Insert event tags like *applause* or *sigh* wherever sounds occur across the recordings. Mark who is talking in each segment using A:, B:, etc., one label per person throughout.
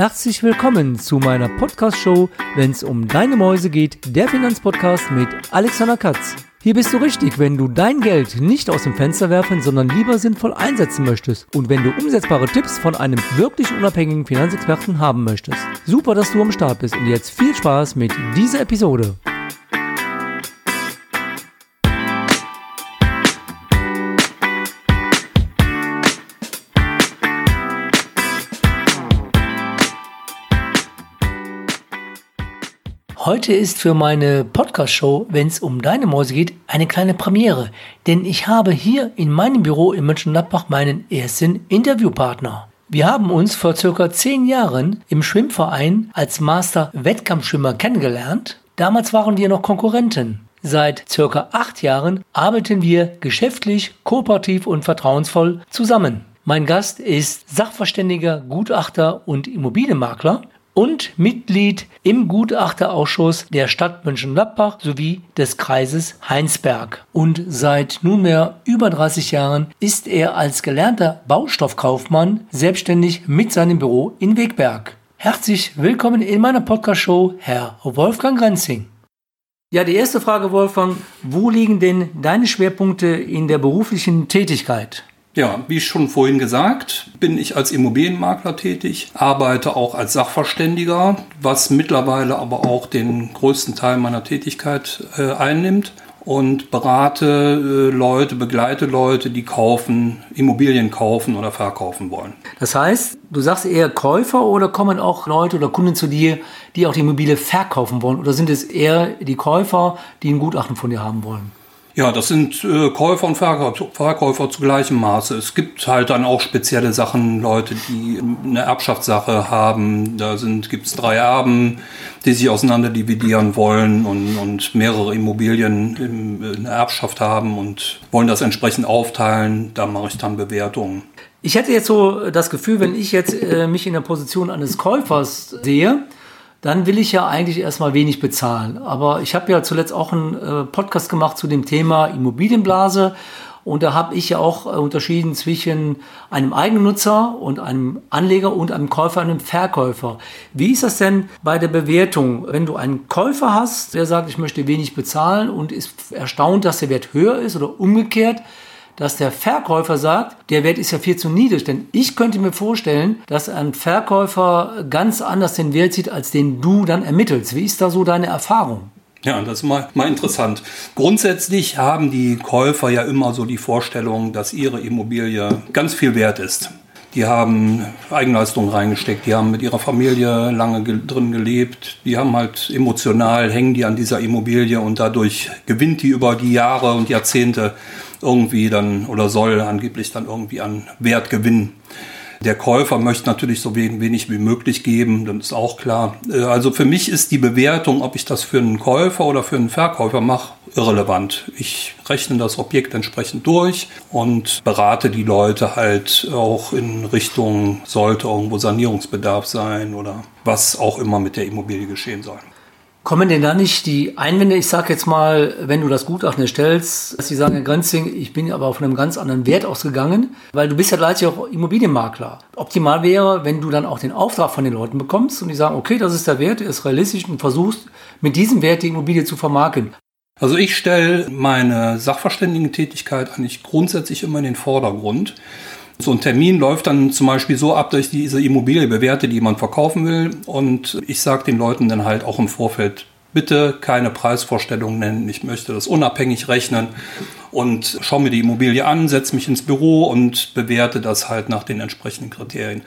A: Herzlich willkommen zu meiner Podcast-Show, wenn es um deine Mäuse geht, der Finanzpodcast mit Alexander Katz. Hier bist du richtig, wenn du dein Geld nicht aus dem Fenster werfen, sondern lieber sinnvoll einsetzen möchtest und wenn du umsetzbare Tipps von einem wirklich unabhängigen Finanzexperten haben möchtest. Super, dass du am Start bist und jetzt viel Spaß mit dieser Episode. Heute ist für meine Podcast-Show, wenn es um deine Mäuse geht, eine kleine Premiere. Denn ich habe hier in meinem Büro in Mönchengladbach meinen ersten Interviewpartner. Wir haben uns vor circa zehn Jahren im Schwimmverein als Master-Wettkampfschwimmer kennengelernt. Damals waren wir noch Konkurrenten. Seit circa acht Jahren arbeiten wir geschäftlich, kooperativ und vertrauensvoll zusammen. Mein Gast ist Sachverständiger, Gutachter und Immobilienmakler und Mitglied im Gutachterausschuss der Stadt Mönchengladbach sowie des Kreises Heinsberg. Und seit nunmehr über 30 Jahren ist er als gelernter Baustoffkaufmann selbstständig mit seinem Büro in Wegberg. Herzlich willkommen in meiner Podcast-Show, Herr Wolfgang Grenzing. Ja, die erste Frage, Wolfgang. Wo liegen denn deine Schwerpunkte in der beruflichen Tätigkeit?
B: Ja, wie schon vorhin gesagt, bin ich als Immobilienmakler tätig, arbeite auch als Sachverständiger, was mittlerweile aber auch den größten Teil meiner Tätigkeit äh, einnimmt und berate äh, Leute, begleite Leute, die kaufen, Immobilien kaufen oder verkaufen wollen.
A: Das heißt, du sagst eher Käufer oder kommen auch Leute oder Kunden zu dir, die auch die Immobilie verkaufen wollen? Oder sind es eher die Käufer, die ein Gutachten von dir haben wollen?
B: Ja, das sind äh, Käufer und Verkäufer, zu gleichem Maße. Es gibt halt dann auch spezielle Sachen, Leute, die eine Erbschaftssache haben. Da gibt es drei Erben, die sich auseinander dividieren wollen und, und mehrere Immobilien in, in der Erbschaft haben und wollen das entsprechend aufteilen. Da mache ich dann Bewertungen.
A: Ich hätte jetzt so das Gefühl, wenn ich jetzt äh, mich in der Position eines Käufers sehe, dann will ich ja eigentlich erstmal wenig bezahlen. Aber ich habe ja zuletzt auch einen äh, Podcast gemacht zu dem Thema Immobilienblase. Und da habe ich ja auch äh, unterschieden zwischen einem Eigennutzer und einem Anleger und einem Käufer, einem Verkäufer. Wie ist das denn bei der Bewertung? Wenn du einen Käufer hast, der sagt, ich möchte wenig bezahlen und ist erstaunt, dass der Wert höher ist oder umgekehrt, dass der Verkäufer sagt, der Wert ist ja viel zu niedrig. Denn ich könnte mir vorstellen, dass ein Verkäufer ganz anders den Wert sieht, als den du dann ermittelst. Wie ist da so deine Erfahrung?
B: Ja, das ist mal, mal interessant. Grundsätzlich haben die Käufer ja immer so die Vorstellung, dass ihre Immobilie ganz viel wert ist. Die haben Eigenleistungen reingesteckt, die haben mit ihrer Familie lange ge drin gelebt, die haben halt emotional, hängen die an dieser Immobilie und dadurch gewinnt die über die Jahre und Jahrzehnte irgendwie dann oder soll angeblich dann irgendwie an Wert gewinnen. Der Käufer möchte natürlich so wenig wie möglich geben, das ist auch klar. Äh, also für mich ist die Bewertung, ob ich das für einen Käufer oder für einen Verkäufer mache, irrelevant. Ich rechne das Objekt entsprechend durch und berate die Leute halt auch in Richtung, sollte irgendwo Sanierungsbedarf sein oder was auch immer mit der Immobilie geschehen soll.
A: Kommen denn da nicht die Einwände, ich sage jetzt mal, wenn du das Gutachten erstellst, dass sie sagen, Herr Grenzing, ich bin aber von einem ganz anderen Wert ausgegangen, weil du bist ja gleichzeitig auch Immobilienmakler. Optimal wäre, wenn du dann auch den Auftrag von den Leuten bekommst und die sagen, okay, das ist der Wert, der ist realistisch und versuchst mit diesem Wert die Immobilie zu vermarkten.
B: Also ich stelle meine Sachverständigentätigkeit eigentlich grundsätzlich immer in den Vordergrund. So ein Termin läuft dann zum Beispiel so ab, dass ich diese Immobilie bewerte, die man verkaufen will. Und ich sage den Leuten dann halt auch im Vorfeld, bitte keine Preisvorstellung nennen. Ich möchte das unabhängig rechnen und schaue mir die Immobilie an, setze mich ins Büro und bewerte das halt nach den entsprechenden Kriterien.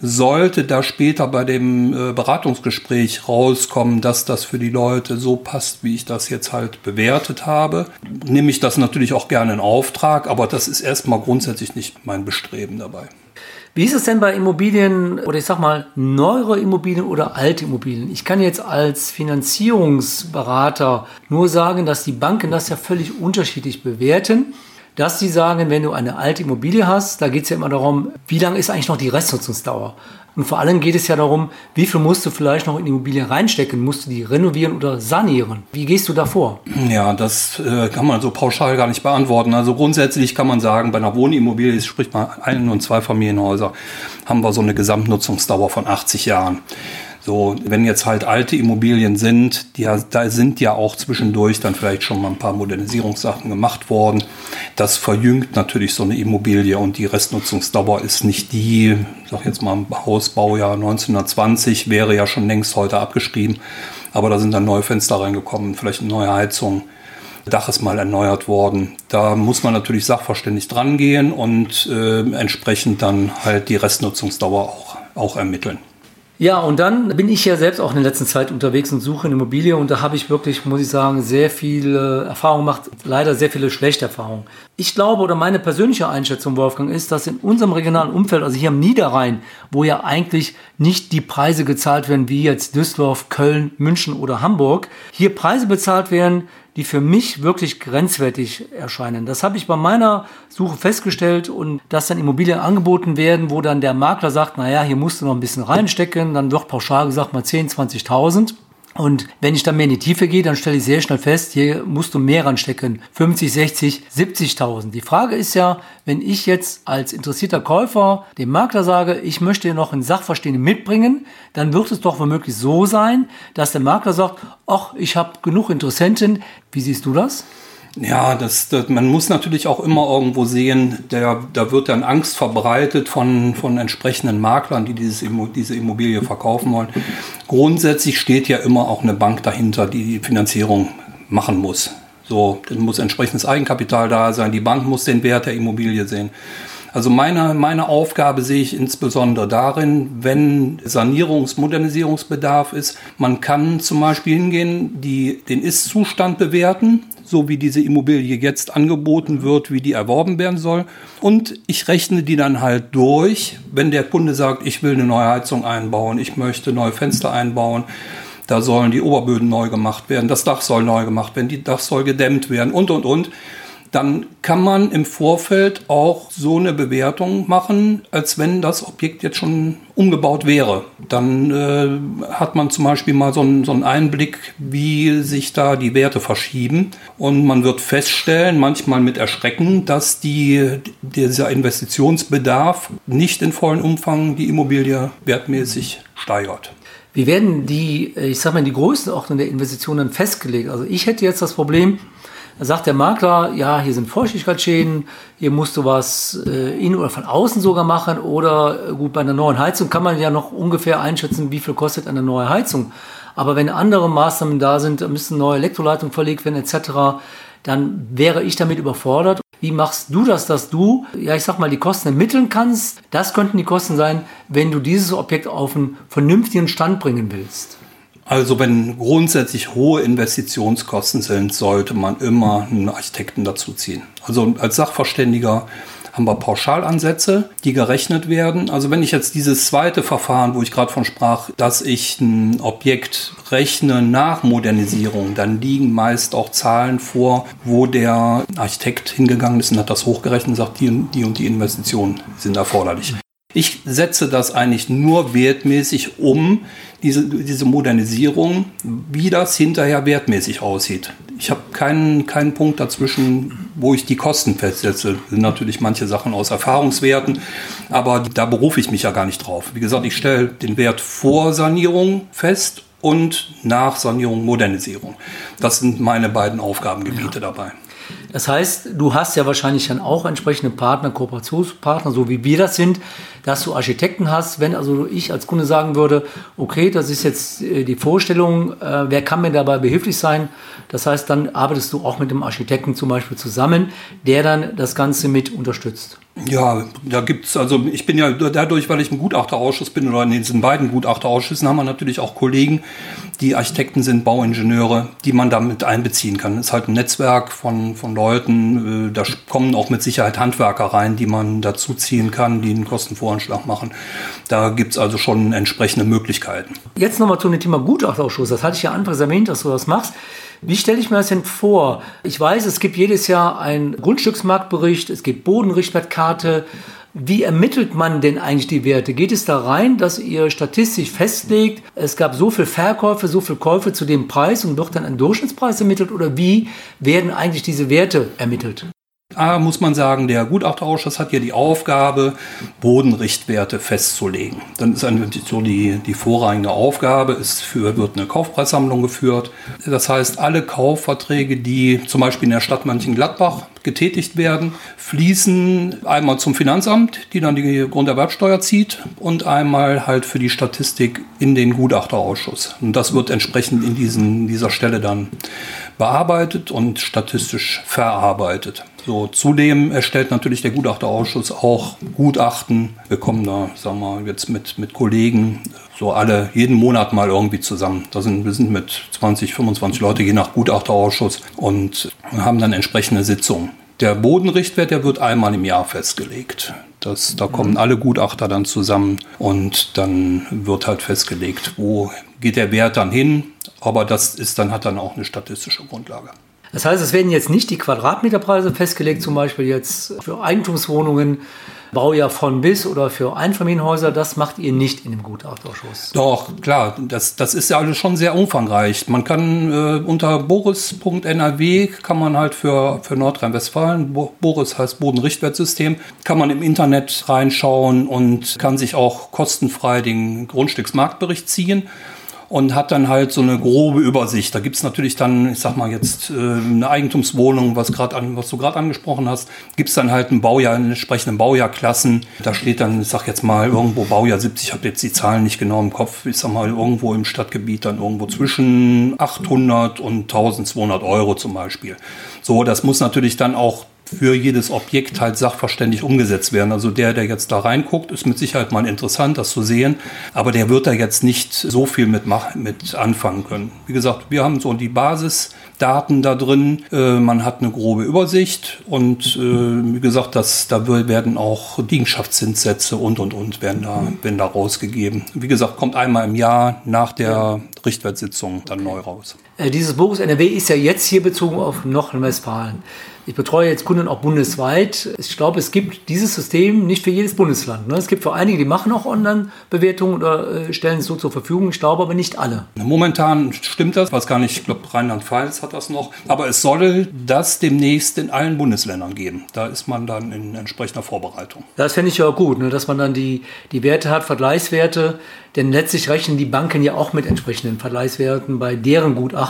B: Sollte da später bei dem äh, Beratungsgespräch rauskommen, dass das für die Leute so passt, wie ich das jetzt halt bewertet habe, nehme ich das natürlich auch gerne in Auftrag, aber das ist erstmal grundsätzlich nicht mein Bestreben dabei.
A: Wie ist es denn bei Immobilien oder ich sag mal neuere Immobilien oder alte Immobilien? Ich kann jetzt als Finanzierungsberater nur sagen, dass die Banken das ja völlig unterschiedlich bewerten. Dass sie sagen, wenn du eine alte Immobilie hast, da geht es ja immer darum, wie lange ist eigentlich noch die Restnutzungsdauer? Und vor allem geht es ja darum, wie viel musst du vielleicht noch in die Immobilie reinstecken? Musst du die renovieren oder sanieren? Wie gehst du da vor?
B: Ja, das äh, kann man so pauschal gar nicht beantworten. Also grundsätzlich kann man sagen, bei einer Wohnimmobilie, sprich mal Ein- und Zweifamilienhäuser, haben wir so eine Gesamtnutzungsdauer von 80 Jahren. So, wenn jetzt halt alte Immobilien sind, die, da sind ja auch zwischendurch dann vielleicht schon mal ein paar Modernisierungssachen gemacht worden. Das verjüngt natürlich so eine Immobilie und die Restnutzungsdauer ist nicht die, sag jetzt mal Hausbaujahr 1920 wäre ja schon längst heute abgeschrieben, aber da sind dann neue Fenster reingekommen, vielleicht eine neue Heizung. Dach ist mal erneuert worden. Da muss man natürlich sachverständig dran gehen und äh, entsprechend dann halt die Restnutzungsdauer auch, auch ermitteln.
A: Ja, und dann bin ich ja selbst auch in der letzten Zeit unterwegs und suche eine Immobilie und da habe ich wirklich, muss ich sagen, sehr viele Erfahrungen gemacht, leider sehr viele schlechte Erfahrungen. Ich glaube oder meine persönliche Einschätzung, Wolfgang, ist, dass in unserem regionalen Umfeld, also hier am Niederrhein, wo ja eigentlich nicht die Preise gezahlt werden wie jetzt Düsseldorf, Köln, München oder Hamburg, hier Preise bezahlt werden, die für mich wirklich grenzwertig erscheinen. Das habe ich bei meiner Suche festgestellt und dass dann Immobilien angeboten werden, wo dann der Makler sagt, naja, hier musst du noch ein bisschen reinstecken, dann wird pauschal gesagt mal 10, 20.000. Und wenn ich dann mehr in die Tiefe gehe, dann stelle ich sehr schnell fest, hier musst du mehr ranstecken. 50, 60, 70.000. Die Frage ist ja, wenn ich jetzt als interessierter Käufer dem Makler sage, ich möchte noch einen Sachverstehenden mitbringen, dann wird es doch womöglich so sein, dass der Makler sagt, ach, ich habe genug Interessenten. Wie siehst du das?
B: Ja, das, das, man muss natürlich auch immer irgendwo sehen, der, da wird dann Angst verbreitet von, von entsprechenden Maklern, die dieses, diese Immobilie verkaufen wollen. Grundsätzlich steht ja immer auch eine Bank dahinter, die die Finanzierung machen muss. So, dann muss entsprechendes Eigenkapital da sein, die Bank muss den Wert der Immobilie sehen. Also meine, meine Aufgabe sehe ich insbesondere darin, wenn Sanierungs-, Modernisierungsbedarf ist, man kann zum Beispiel hingehen, die, den Ist-Zustand bewerten, so wie diese Immobilie jetzt angeboten wird, wie die erworben werden soll. Und ich rechne die dann halt durch, wenn der Kunde sagt, ich will eine neue Heizung einbauen, ich möchte neue Fenster einbauen, da sollen die Oberböden neu gemacht werden, das Dach soll neu gemacht werden, die Dach soll gedämmt werden und, und, und dann kann man im Vorfeld auch so eine Bewertung machen, als wenn das Objekt jetzt schon umgebaut wäre. Dann äh, hat man zum Beispiel mal so einen, so einen Einblick, wie sich da die Werte verschieben. Und man wird feststellen, manchmal mit Erschrecken, dass die, dieser Investitionsbedarf nicht in vollen Umfang die Immobilie wertmäßig steigert.
A: Wie werden die, ich sag mal, die Größenordnung der Investitionen festgelegt? Also ich hätte jetzt das Problem, sagt der Makler, ja, hier sind Feuchtigkeitsschäden, hier musst du was äh, in oder von außen sogar machen oder äh, gut, bei einer neuen Heizung kann man ja noch ungefähr einschätzen, wie viel kostet eine neue Heizung. Aber wenn andere Maßnahmen da sind, müssen neue Elektroleitungen verlegt werden etc., dann wäre ich damit überfordert. Wie machst du das, dass du, ja, ich sag mal, die Kosten ermitteln kannst? Das könnten die Kosten sein, wenn du dieses Objekt auf einen vernünftigen Stand bringen willst.
B: Also wenn grundsätzlich hohe Investitionskosten sind, sollte man immer einen Architekten dazu ziehen. Also als Sachverständiger haben wir Pauschalansätze, die gerechnet werden. Also wenn ich jetzt dieses zweite Verfahren, wo ich gerade von sprach, dass ich ein Objekt rechne nach Modernisierung, dann liegen meist auch Zahlen vor, wo der Architekt hingegangen ist und hat das hochgerechnet und sagt, die und die, und die Investitionen sind erforderlich. Ich setze das eigentlich nur wertmäßig um, diese, diese Modernisierung, wie das hinterher wertmäßig aussieht. Ich habe keinen, keinen Punkt dazwischen, wo ich die Kosten festsetze. Das sind natürlich manche Sachen aus Erfahrungswerten, aber da berufe ich mich ja gar nicht drauf. Wie gesagt, ich stelle den Wert vor Sanierung fest und nach Sanierung Modernisierung. Das sind meine beiden Aufgabengebiete ja. dabei.
A: Das heißt, du hast ja wahrscheinlich dann auch entsprechende Partner, Kooperationspartner, so wie wir das sind, dass du Architekten hast. Wenn also ich als Kunde sagen würde, okay, das ist jetzt äh, die Vorstellung, äh, wer kann mir dabei behilflich sein? Das heißt, dann arbeitest du auch mit dem Architekten zum Beispiel zusammen, der dann das Ganze mit unterstützt.
B: Ja, da gibt es, also ich bin ja dadurch, weil ich im Gutachterausschuss bin oder in diesen beiden Gutachterausschüssen, haben wir natürlich auch Kollegen, die Architekten sind, Bauingenieure, die man damit einbeziehen kann. Es ist halt ein Netzwerk von, von Leuten, äh, da kommen auch mit Sicherheit Handwerker rein, die man dazu ziehen kann, die einen Kostenvoranschlag machen. Da gibt es also schon entsprechende Möglichkeiten.
A: Jetzt nochmal zu dem Thema Gutachterausschuss. Das hatte ich ja anfangs erwähnt, dass du das machst. Wie stelle ich mir das denn vor? Ich weiß, es gibt jedes Jahr einen Grundstücksmarktbericht, es gibt Bodenrichtwertkarte. Wie ermittelt man denn eigentlich die Werte? Geht es da rein, dass ihr statistisch festlegt, es gab so viel Verkäufe, so viel Käufe zu dem Preis und wird dann ein Durchschnittspreis ermittelt? Oder wie werden eigentlich diese Werte ermittelt?
B: Da muss man sagen, der Gutachterausschuss hat ja die Aufgabe, Bodenrichtwerte festzulegen. Dann ist natürlich so die, die vorrangige Aufgabe, es wird eine Kaufpreissammlung geführt. Das heißt, alle Kaufverträge, die zum Beispiel in der Stadt Mönchengladbach getätigt werden, fließen einmal zum Finanzamt, die dann die Grunderwerbsteuer zieht, und einmal halt für die Statistik in den Gutachterausschuss. Und das wird entsprechend in diesen, dieser Stelle dann bearbeitet und statistisch verarbeitet. So, zudem erstellt natürlich der Gutachterausschuss auch Gutachten. Wir kommen da, sagen wir jetzt mit, mit Kollegen so alle, jeden Monat mal irgendwie zusammen. Da sind, wir sind mit 20, 25 Leute je nach Gutachterausschuss und haben dann entsprechende Sitzungen. Der Bodenrichtwert, der wird einmal im Jahr festgelegt. Das, da kommen alle Gutachter dann zusammen und dann wird halt festgelegt, wo geht der Wert dann hin. Aber das ist dann, hat dann auch eine statistische Grundlage.
A: Das heißt, es werden jetzt nicht die Quadratmeterpreise festgelegt, zum Beispiel jetzt für Eigentumswohnungen, Baujahr von bis oder für Einfamilienhäuser. Das macht ihr nicht in dem Gutachterausschuss.
B: Doch, klar, das, das ist ja alles schon sehr umfangreich. Man kann äh, unter boris.nrw kann man halt für, für Nordrhein-Westfalen, Boris heißt Bodenrichtwertsystem, kann man im Internet reinschauen und kann sich auch kostenfrei den Grundstücksmarktbericht ziehen und hat dann halt so eine grobe Übersicht. Da gibt's natürlich dann, ich sag mal jetzt, äh, eine Eigentumswohnung, was, grad an, was du gerade angesprochen hast, gibt's dann halt ein Baujahr, eine entsprechende Baujahrklassen. Da steht dann, ich sag jetzt mal, irgendwo Baujahr 70, ich habe jetzt die Zahlen nicht genau im Kopf, ich sag mal, irgendwo im Stadtgebiet dann irgendwo zwischen 800 und 1200 Euro zum Beispiel. So, das muss natürlich dann auch für jedes Objekt halt sachverständig umgesetzt werden. Also der, der jetzt da reinguckt, ist mit Sicherheit mal interessant, das zu sehen, aber der wird da jetzt nicht so viel mit, mit anfangen können. Wie gesagt, wir haben so die Basisdaten da drin, äh, man hat eine grobe Übersicht und äh, wie gesagt, das, da werden auch Liegenschaftszinssätze und und und werden da, werden da rausgegeben. Wie gesagt, kommt einmal im Jahr nach der Richtwertsitzung dann neu raus.
A: Äh, dieses Bogus NRW ist ja jetzt hier bezogen auf Nordrhein-Westfalen. Ich betreue jetzt Kunden auch bundesweit. Ich glaube, es gibt dieses System nicht für jedes Bundesland. Ne? Es gibt für einige, die machen auch Online-Bewertungen oder äh, stellen es so zur Verfügung. Ich glaube aber nicht alle.
B: Momentan stimmt das, was gar nicht, ich glaube, Rheinland-Pfalz hat das noch. Aber es soll das demnächst in allen Bundesländern geben. Da ist man dann in entsprechender Vorbereitung.
A: Das fände ich ja gut, ne? dass man dann die, die Werte hat, Vergleichswerte. Denn letztlich rechnen die Banken ja auch mit entsprechenden Vergleichswerten bei deren Gutachten.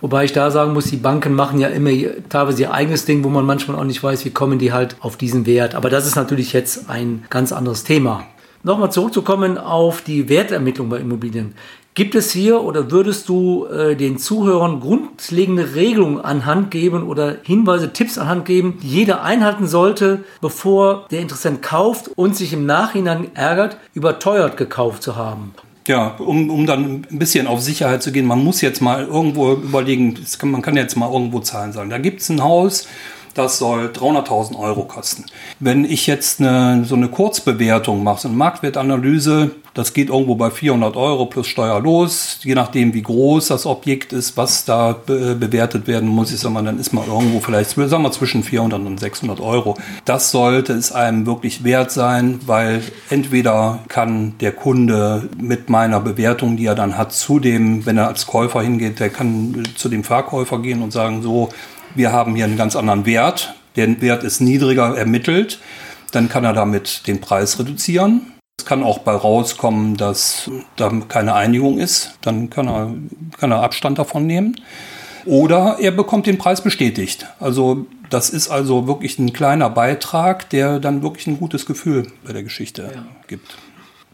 A: Wobei ich da sagen muss, die Banken machen ja immer teilweise ihr eigenes Ding, wo man manchmal auch nicht weiß, wie kommen die halt auf diesen Wert. Aber das ist natürlich jetzt ein ganz anderes Thema. Nochmal zurückzukommen auf die Wertermittlung bei Immobilien. Gibt es hier oder würdest du äh, den Zuhörern grundlegende Regelungen anhand geben oder Hinweise, Tipps anhand geben, die jeder einhalten sollte, bevor der Interessent kauft und sich im Nachhinein ärgert, überteuert gekauft zu haben?
B: Ja, um, um dann ein bisschen auf Sicherheit zu gehen, man muss jetzt mal irgendwo überlegen, kann, man kann jetzt mal irgendwo Zahlen sagen. Da gibt es ein Haus, das soll 300.000 Euro kosten. Wenn ich jetzt eine, so eine Kurzbewertung mache, so eine Marktwertanalyse, das geht irgendwo bei 400 Euro plus Steuer los, je nachdem wie groß das Objekt ist, was da be bewertet werden muss. Ich sag mal, dann ist man irgendwo vielleicht, sagen wir zwischen 400 und 600 Euro. Das sollte es einem wirklich wert sein, weil entweder kann der Kunde mit meiner Bewertung, die er dann hat, zu dem, wenn er als Käufer hingeht, der kann zu dem Verkäufer gehen und sagen, so, wir haben hier einen ganz anderen Wert, der Wert ist niedriger ermittelt, dann kann er damit den Preis reduzieren. Es kann auch bei rauskommen, dass da keine Einigung ist, dann kann er, kann er Abstand davon nehmen. Oder er bekommt den Preis bestätigt. Also das ist also wirklich ein kleiner Beitrag, der dann wirklich ein gutes Gefühl bei der Geschichte ja. gibt.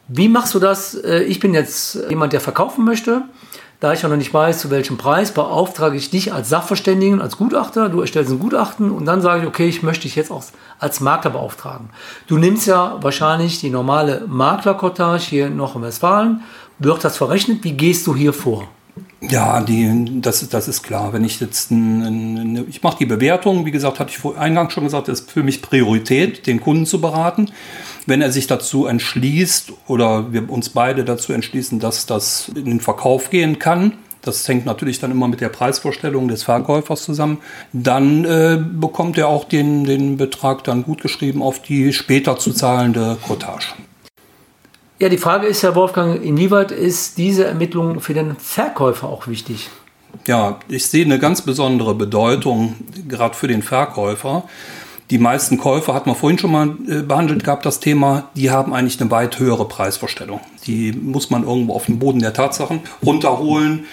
A: Wie machst du das? Äh, ich bin jetzt jemand, der verkaufen möchte. Da ich ja noch nicht weiß, zu welchem Preis, beauftrage ich dich als Sachverständigen, als Gutachter. Du erstellst ein Gutachten und dann sage ich, okay, ich möchte dich jetzt auch als Makler beauftragen. Du nimmst ja wahrscheinlich die normale Maklerkortage hier in Westfalen. Wird das verrechnet? Wie gehst du hier vor?
B: Ja, die, das, das ist klar. Wenn ich jetzt, ein, ein, ich mache die Bewertung, wie gesagt, hatte ich vor eingangs schon gesagt, das ist für mich Priorität, den Kunden zu beraten. Wenn er sich dazu entschließt oder wir uns beide dazu entschließen, dass das in den Verkauf gehen kann, das hängt natürlich dann immer mit der Preisvorstellung des Verkäufers zusammen, dann äh, bekommt er auch den, den Betrag dann gut geschrieben auf die später zu zahlende Cottage.
A: Ja, die Frage ist ja, Wolfgang, inwieweit ist diese Ermittlung für den Verkäufer auch wichtig?
B: Ja, ich sehe eine ganz besondere Bedeutung gerade für den Verkäufer. Die meisten Käufer, hat man vorhin schon mal äh, behandelt gehabt, das Thema, die haben eigentlich eine weit höhere Preisvorstellung. Die muss man irgendwo auf den Boden der Tatsachen runterholen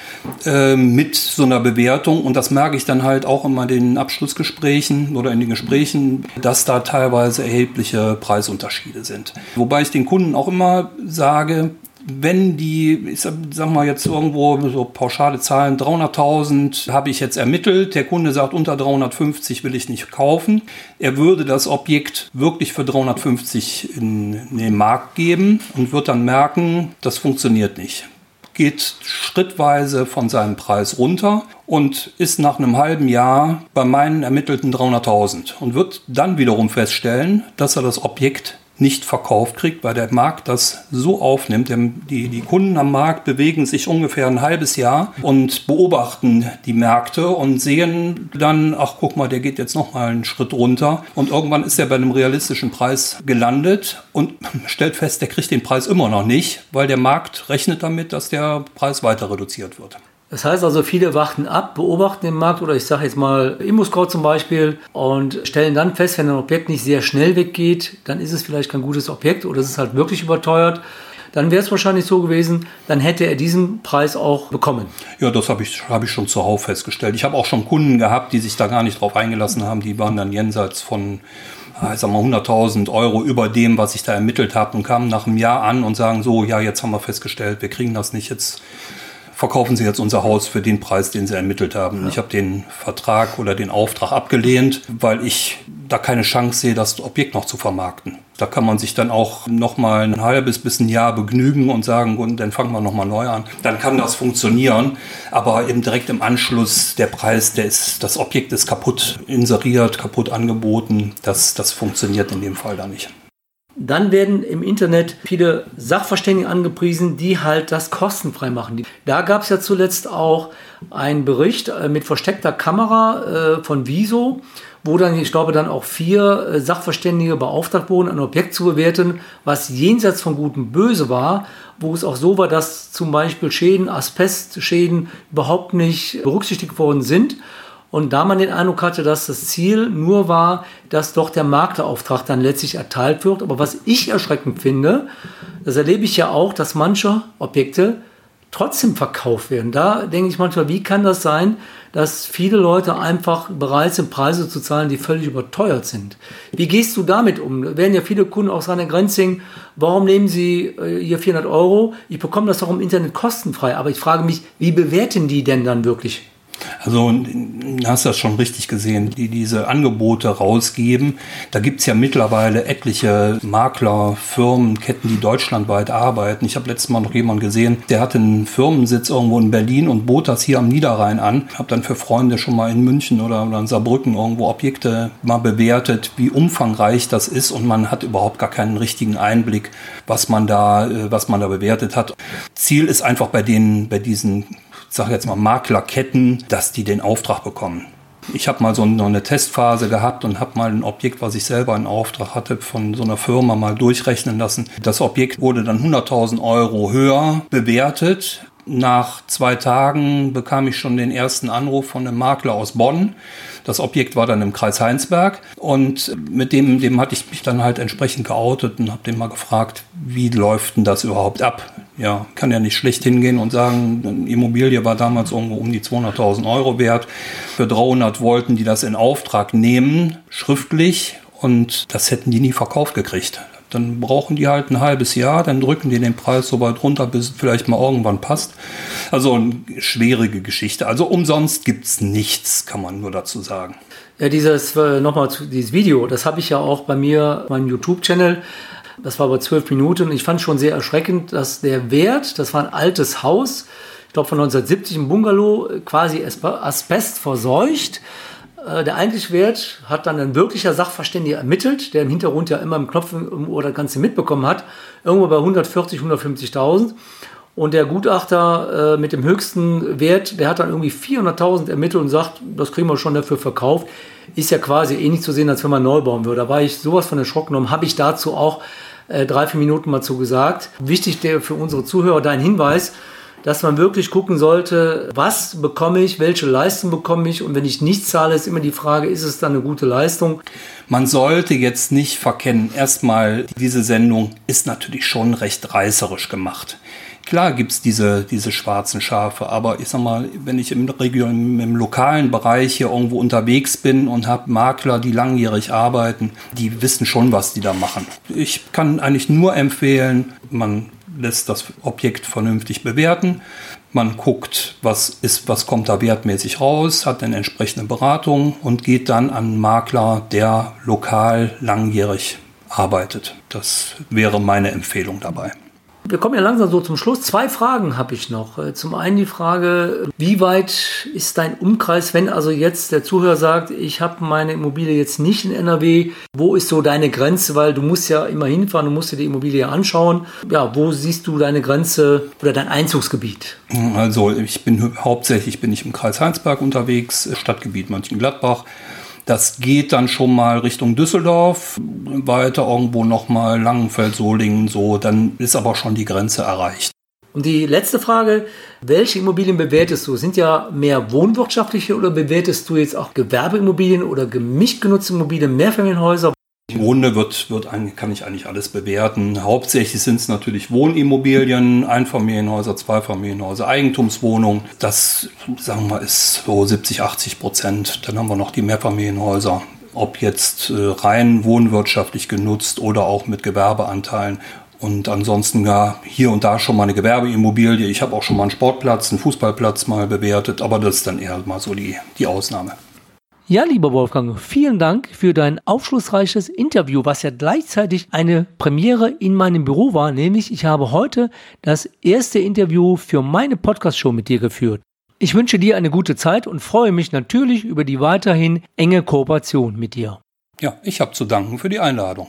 B: äh, mit so einer Bewertung. Und das merke ich dann halt auch immer in den Abschlussgesprächen oder in den Gesprächen, dass da teilweise erhebliche Preisunterschiede sind. Wobei ich den Kunden auch immer sage, wenn die, ich sag, mal jetzt irgendwo so pauschale Zahlen, 300.000 habe ich jetzt ermittelt, der Kunde sagt, unter 350 will ich nicht kaufen, er würde das Objekt wirklich für 350 in, in den Markt geben und wird dann merken, das funktioniert nicht. Geht schrittweise von seinem Preis runter und ist nach einem halben Jahr bei meinen ermittelten 300.000 und wird dann wiederum feststellen, dass er das Objekt nicht verkauft kriegt, weil der Markt das so aufnimmt. Die, die Kunden am Markt bewegen sich ungefähr ein halbes Jahr und beobachten die Märkte und sehen dann, ach guck mal, der geht jetzt noch mal einen Schritt runter und irgendwann ist er bei einem realistischen Preis gelandet und *laughs* stellt fest, der kriegt den Preis immer noch nicht, weil der Markt rechnet damit, dass der Preis weiter reduziert wird.
A: Das heißt also, viele warten ab, beobachten den Markt oder ich sage jetzt mal ImmoScout zum Beispiel und stellen dann fest, wenn ein Objekt nicht sehr schnell weggeht, dann ist es vielleicht kein gutes Objekt oder es ist halt wirklich überteuert. Dann wäre es wahrscheinlich so gewesen, dann hätte er diesen Preis auch bekommen.
B: Ja, das habe ich, hab ich schon zuhauf festgestellt. Ich habe auch schon Kunden gehabt, die sich da gar nicht drauf eingelassen haben. Die waren dann jenseits von ich sag mal 100.000 Euro über dem, was ich da ermittelt habe und kamen nach einem Jahr an und sagen so, ja, jetzt haben wir festgestellt, wir kriegen das nicht, jetzt verkaufen Sie jetzt unser Haus für den Preis, den Sie ermittelt haben. Ja. Ich habe den Vertrag oder den Auftrag abgelehnt, weil ich da keine Chance sehe, das Objekt noch zu vermarkten. Da kann man sich dann auch noch mal ein halbes bis ein Jahr begnügen und sagen, und dann fangen wir noch mal neu an. Dann kann das funktionieren, aber eben direkt im Anschluss der Preis, der ist, das Objekt ist kaputt inseriert, kaputt angeboten. Das, das funktioniert in dem Fall da nicht.
A: Dann werden im Internet viele Sachverständige angepriesen, die halt das kostenfrei machen. Da gab es ja zuletzt auch einen Bericht äh, mit versteckter Kamera äh, von Viso, wo dann, ich glaube, dann auch vier äh, Sachverständige beauftragt wurden, ein Objekt zu bewerten, was jenseits von Gut Böse war, wo es auch so war, dass zum Beispiel Schäden, Asbestschäden überhaupt nicht berücksichtigt worden sind. Und da man den Eindruck hatte, dass das Ziel nur war, dass doch der Markterauftrag dann letztlich erteilt wird. Aber was ich erschreckend finde, das erlebe ich ja auch, dass manche Objekte trotzdem verkauft werden. Da denke ich manchmal, wie kann das sein, dass viele Leute einfach bereit sind, Preise zu zahlen, die völlig überteuert sind. Wie gehst du damit um? Da werden ja viele Kunden aus seiner Grenzing, warum nehmen sie äh, hier 400 Euro? Ich bekomme das doch im Internet kostenfrei. Aber ich frage mich, wie bewerten die denn dann wirklich?
B: Also du hast das schon richtig gesehen, die diese Angebote rausgeben. Da gibt es ja mittlerweile etliche Makler, Firmen, Ketten, die deutschlandweit arbeiten. Ich habe letztes Mal noch jemanden gesehen, der hatte einen Firmensitz irgendwo in Berlin und bot das hier am Niederrhein an. Habe dann für Freunde schon mal in München oder, oder in Saarbrücken irgendwo Objekte mal bewertet, wie umfangreich das ist und man hat überhaupt gar keinen richtigen Einblick, was man da, äh, was man da bewertet hat. Ziel ist einfach bei denen, bei diesen sage jetzt mal Maklerketten, dass die den Auftrag bekommen. Ich habe mal so eine Testphase gehabt und habe mal ein Objekt, was ich selber in Auftrag hatte, von so einer Firma mal durchrechnen lassen. Das Objekt wurde dann 100.000 Euro höher bewertet. Nach zwei Tagen bekam ich schon den ersten Anruf von einem Makler aus Bonn. Das Objekt war dann im Kreis Heinsberg und mit dem, dem hatte ich mich dann halt entsprechend geoutet und habe den mal gefragt, wie läuft denn das überhaupt ab? ja, kann ja nicht schlecht hingehen und sagen, Immobilie war damals irgendwo um die 200.000 Euro wert. Für 300 wollten die das in Auftrag nehmen, schriftlich, und das hätten die nie verkauft gekriegt. Dann brauchen die halt ein halbes Jahr, dann drücken die den Preis so weit runter, bis es vielleicht mal irgendwann passt. Also eine schwierige Geschichte. Also umsonst gibt es nichts, kann man nur dazu sagen.
A: Ja, dieses äh, nochmal dieses Video, das habe ich ja auch bei mir, meinem YouTube-Channel das war aber zwölf Minuten. Ich fand schon sehr erschreckend, dass der Wert, das war ein altes Haus, ich glaube von 1970, ein Bungalow, quasi Asbest verseucht. Äh, der eigentliche Wert hat dann ein wirklicher Sachverständiger ermittelt, der im Hintergrund ja immer im Knopf oder das Ganze mitbekommen hat, irgendwo bei 140, 150.000. Und der Gutachter äh, mit dem höchsten Wert, der hat dann irgendwie 400.000 ermittelt und sagt, das kriegen wir schon dafür verkauft. Ist ja quasi ähnlich zu sehen, als wenn man neu bauen würde. Da war ich sowas von erschrocken und habe ich dazu auch äh, drei, vier Minuten mal zu gesagt. Wichtig der für unsere Zuhörer dein Hinweis, dass man wirklich gucken sollte, was bekomme ich, welche Leistung bekomme ich und wenn ich nichts zahle, ist immer die Frage, ist es dann eine gute Leistung?
B: Man sollte jetzt nicht verkennen, erstmal diese Sendung ist natürlich schon recht reißerisch gemacht. Klar gibt es diese, diese schwarzen Schafe, aber ich sag mal, wenn ich im Region, im lokalen Bereich hier irgendwo unterwegs bin und habe Makler, die langjährig arbeiten, die wissen schon, was die da machen. Ich kann eigentlich nur empfehlen, man lässt das Objekt vernünftig bewerten. Man guckt, was ist, was kommt da wertmäßig raus, hat eine entsprechende Beratung und geht dann an einen Makler, der lokal langjährig arbeitet. Das wäre meine Empfehlung dabei.
A: Wir kommen ja langsam so zum Schluss. Zwei Fragen habe ich noch. Äh, zum einen die Frage, wie weit ist dein Umkreis, wenn also jetzt der Zuhörer sagt, ich habe meine Immobilie jetzt nicht in NRW, wo ist so deine Grenze? Weil du musst ja immer hinfahren, du musst dir die Immobilie anschauen. Ja, wo siehst du deine Grenze oder dein Einzugsgebiet?
B: Also ich bin hauptsächlich bin ich im Kreis Heinsberg unterwegs, Stadtgebiet Mönchengladbach. Das geht dann schon mal Richtung Düsseldorf, weiter irgendwo nochmal Langenfeld, Solingen, so, dann ist aber schon die Grenze erreicht.
A: Und die letzte Frage, welche Immobilien bewertest du? Sind ja mehr wohnwirtschaftliche oder bewertest du jetzt auch Gewerbeimmobilien oder gemischt genutzte Immobilien, Mehrfamilienhäuser?
B: Im Grunde wird, wird, kann ich eigentlich alles bewerten. Hauptsächlich sind es natürlich Wohnimmobilien, Einfamilienhäuser, Zweifamilienhäuser, Eigentumswohnungen. Das, sagen wir, ist so 70, 80 Prozent. Dann haben wir noch die Mehrfamilienhäuser. Ob jetzt äh, rein wohnwirtschaftlich genutzt oder auch mit Gewerbeanteilen. Und ansonsten ja hier und da schon mal eine Gewerbeimmobilie. Ich habe auch schon mal einen Sportplatz, einen Fußballplatz mal bewertet, aber das ist dann eher mal so die, die Ausnahme.
A: Ja, lieber Wolfgang, vielen Dank für dein aufschlussreiches Interview, was ja gleichzeitig eine Premiere in meinem Büro war, nämlich ich habe heute das erste Interview für meine Podcast-Show mit dir geführt. Ich wünsche dir eine gute Zeit und freue mich natürlich über die weiterhin enge Kooperation mit dir.
B: Ja, ich habe zu danken für die Einladung.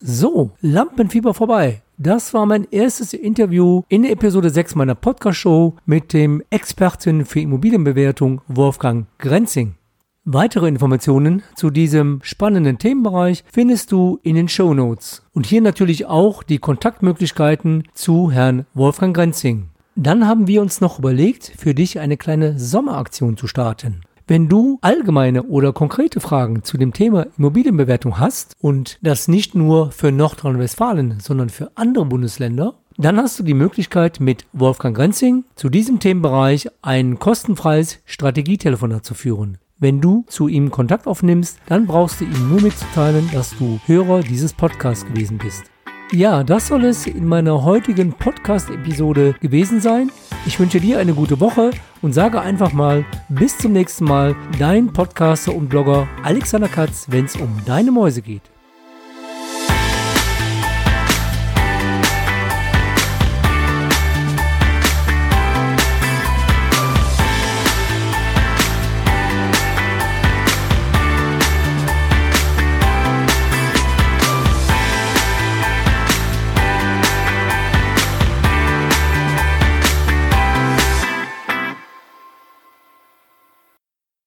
A: So, Lampenfieber vorbei. Das war mein erstes Interview in der Episode 6 meiner Podcast-Show mit dem Experten für Immobilienbewertung Wolfgang Grenzing. Weitere Informationen zu diesem spannenden Themenbereich findest du in den Show Notes und hier natürlich auch die Kontaktmöglichkeiten zu Herrn Wolfgang Grenzing. Dann haben wir uns noch überlegt, für dich eine kleine Sommeraktion zu starten. Wenn du allgemeine oder konkrete Fragen zu dem Thema Immobilienbewertung hast und das nicht nur für Nordrhein-Westfalen, sondern für andere Bundesländer, dann hast du die Möglichkeit, mit Wolfgang Grenzing zu diesem Themenbereich ein kostenfreies Strategietelefonat zu führen. Wenn du zu ihm Kontakt aufnimmst, dann brauchst du ihm nur mitzuteilen, dass du Hörer dieses Podcasts gewesen bist. Ja, das soll es in meiner heutigen Podcast-Episode gewesen sein. Ich wünsche dir eine gute Woche und sage einfach mal bis zum nächsten Mal, dein Podcaster und Blogger Alexander Katz, wenn es um deine Mäuse geht.